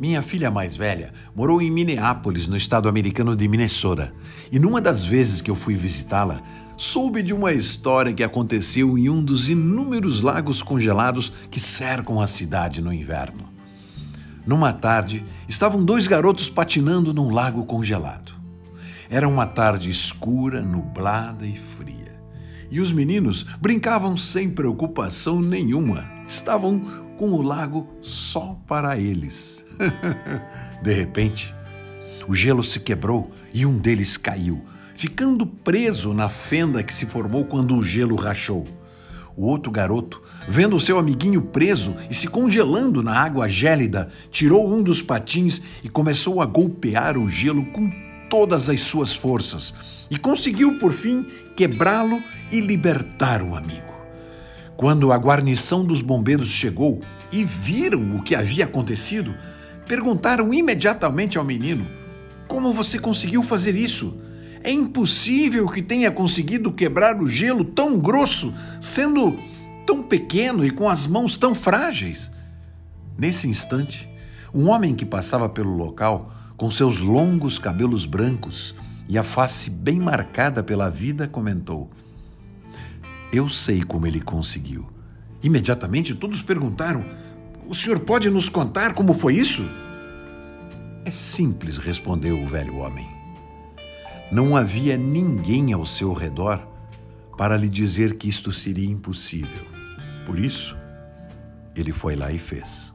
Minha filha mais velha morou em Minneapolis, no estado americano de Minnesota, e numa das vezes que eu fui visitá-la, soube de uma história que aconteceu em um dos inúmeros lagos congelados que cercam a cidade no inverno. Numa tarde, estavam dois garotos patinando num lago congelado. Era uma tarde escura, nublada e fria. E os meninos brincavam sem preocupação nenhuma. Estavam com o lago só para eles. De repente, o gelo se quebrou e um deles caiu, ficando preso na fenda que se formou quando o gelo rachou. O outro garoto, vendo seu amiguinho preso e se congelando na água gélida, tirou um dos patins e começou a golpear o gelo com todas as suas forças e conseguiu, por fim, quebrá-lo e libertar o amigo. Quando a guarnição dos bombeiros chegou e viram o que havia acontecido, perguntaram imediatamente ao menino: Como você conseguiu fazer isso? É impossível que tenha conseguido quebrar o gelo tão grosso, sendo tão pequeno e com as mãos tão frágeis. Nesse instante, um homem que passava pelo local, com seus longos cabelos brancos e a face bem marcada pela vida, comentou: Eu sei como ele conseguiu. Imediatamente todos perguntaram: O senhor pode nos contar como foi isso? É simples, respondeu o velho homem. Não havia ninguém ao seu redor para lhe dizer que isto seria impossível. Por isso, ele foi lá e fez.